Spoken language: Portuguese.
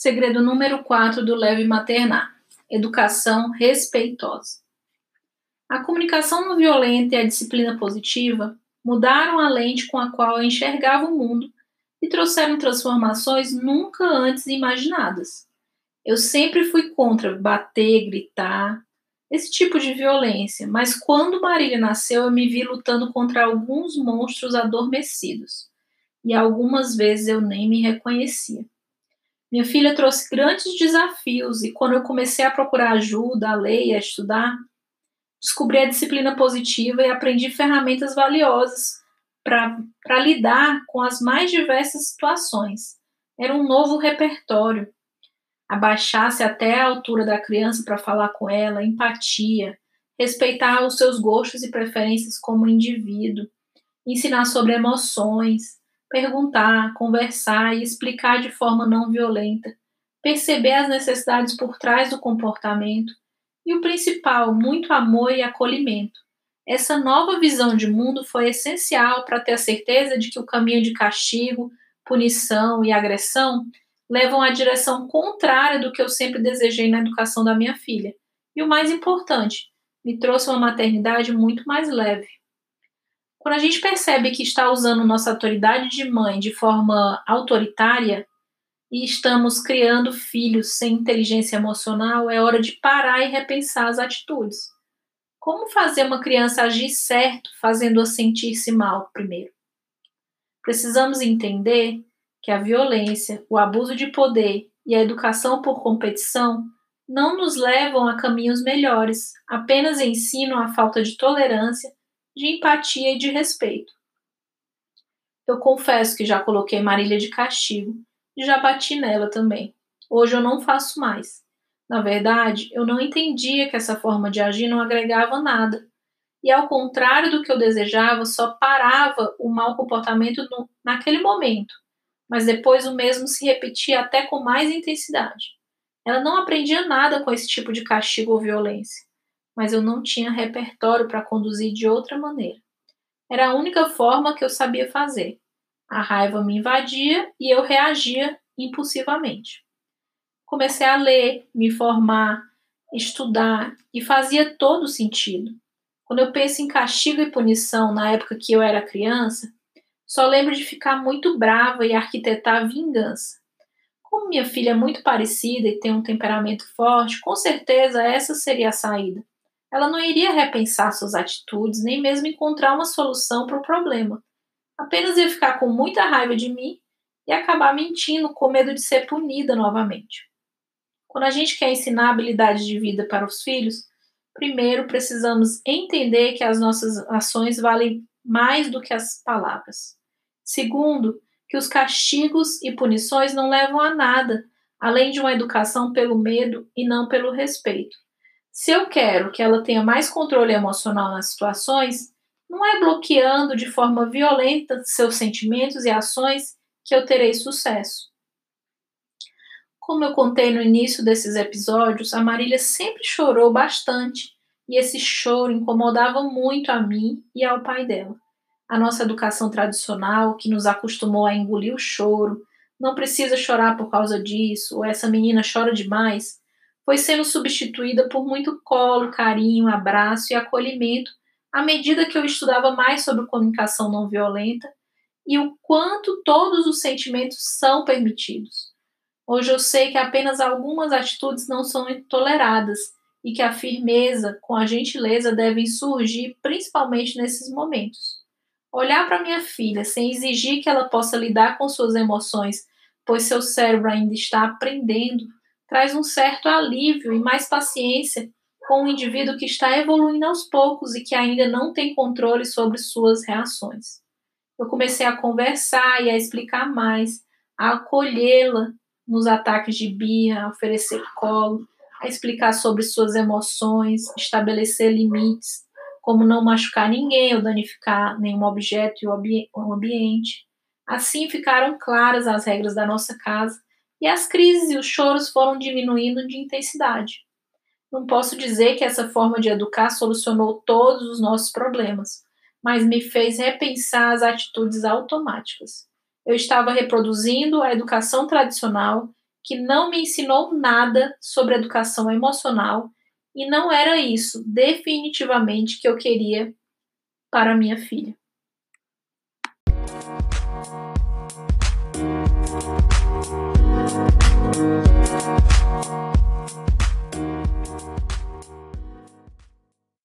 Segredo número 4 do Leve Maternar: Educação respeitosa. A comunicação não violenta e a disciplina positiva mudaram a lente com a qual eu enxergava o mundo e trouxeram transformações nunca antes imaginadas. Eu sempre fui contra bater, gritar, esse tipo de violência, mas quando Marília nasceu, eu me vi lutando contra alguns monstros adormecidos e algumas vezes eu nem me reconhecia. Minha filha trouxe grandes desafios e quando eu comecei a procurar ajuda, a ler e a estudar, descobri a disciplina positiva e aprendi ferramentas valiosas para lidar com as mais diversas situações. Era um novo repertório. Abaixar-se até a altura da criança para falar com ela, empatia, respeitar os seus gostos e preferências como indivíduo, ensinar sobre emoções, perguntar, conversar e explicar de forma não violenta, perceber as necessidades por trás do comportamento e o principal, muito amor e acolhimento. Essa nova visão de mundo foi essencial para ter a certeza de que o caminho de castigo, punição e agressão levam à direção contrária do que eu sempre desejei na educação da minha filha. E o mais importante, me trouxe uma maternidade muito mais leve. Quando a gente percebe que está usando nossa autoridade de mãe de forma autoritária e estamos criando filhos sem inteligência emocional, é hora de parar e repensar as atitudes. Como fazer uma criança agir certo, fazendo-a sentir-se mal primeiro? Precisamos entender que a violência, o abuso de poder e a educação por competição não nos levam a caminhos melhores, apenas ensinam a falta de tolerância de empatia e de respeito. Eu confesso que já coloquei Marília de castigo e já bati nela também. Hoje eu não faço mais. Na verdade, eu não entendia que essa forma de agir não agregava nada. E ao contrário do que eu desejava, só parava o mau comportamento no, naquele momento, mas depois o mesmo se repetia até com mais intensidade. Ela não aprendia nada com esse tipo de castigo ou violência mas eu não tinha repertório para conduzir de outra maneira. Era a única forma que eu sabia fazer. A raiva me invadia e eu reagia impulsivamente. Comecei a ler, me formar, estudar e fazia todo sentido. Quando eu penso em castigo e punição na época que eu era criança, só lembro de ficar muito brava e arquitetar vingança. Como minha filha é muito parecida e tem um temperamento forte, com certeza essa seria a saída. Ela não iria repensar suas atitudes, nem mesmo encontrar uma solução para o problema. Apenas ia ficar com muita raiva de mim e acabar mentindo com medo de ser punida novamente. Quando a gente quer ensinar habilidades de vida para os filhos, primeiro precisamos entender que as nossas ações valem mais do que as palavras. Segundo, que os castigos e punições não levam a nada, além de uma educação pelo medo e não pelo respeito. Se eu quero que ela tenha mais controle emocional nas situações, não é bloqueando de forma violenta seus sentimentos e ações que eu terei sucesso. Como eu contei no início desses episódios, a Marília sempre chorou bastante e esse choro incomodava muito a mim e ao pai dela. A nossa educação tradicional, que nos acostumou a engolir o choro, não precisa chorar por causa disso, ou essa menina chora demais, foi sendo substituída por muito colo, carinho, abraço e acolhimento à medida que eu estudava mais sobre comunicação não violenta e o quanto todos os sentimentos são permitidos. Hoje eu sei que apenas algumas atitudes não são toleradas e que a firmeza com a gentileza devem surgir principalmente nesses momentos. Olhar para minha filha sem exigir que ela possa lidar com suas emoções, pois seu cérebro ainda está aprendendo traz um certo alívio e mais paciência com o indivíduo que está evoluindo aos poucos e que ainda não tem controle sobre suas reações. Eu comecei a conversar e a explicar mais, a acolhê-la nos ataques de birra, a oferecer colo, a explicar sobre suas emoções, estabelecer limites, como não machucar ninguém ou danificar nenhum objeto ou ambiente. Assim ficaram claras as regras da nossa casa e as crises e os choros foram diminuindo de intensidade. Não posso dizer que essa forma de educar solucionou todos os nossos problemas, mas me fez repensar as atitudes automáticas. Eu estava reproduzindo a educação tradicional que não me ensinou nada sobre educação emocional e não era isso definitivamente que eu queria para minha filha.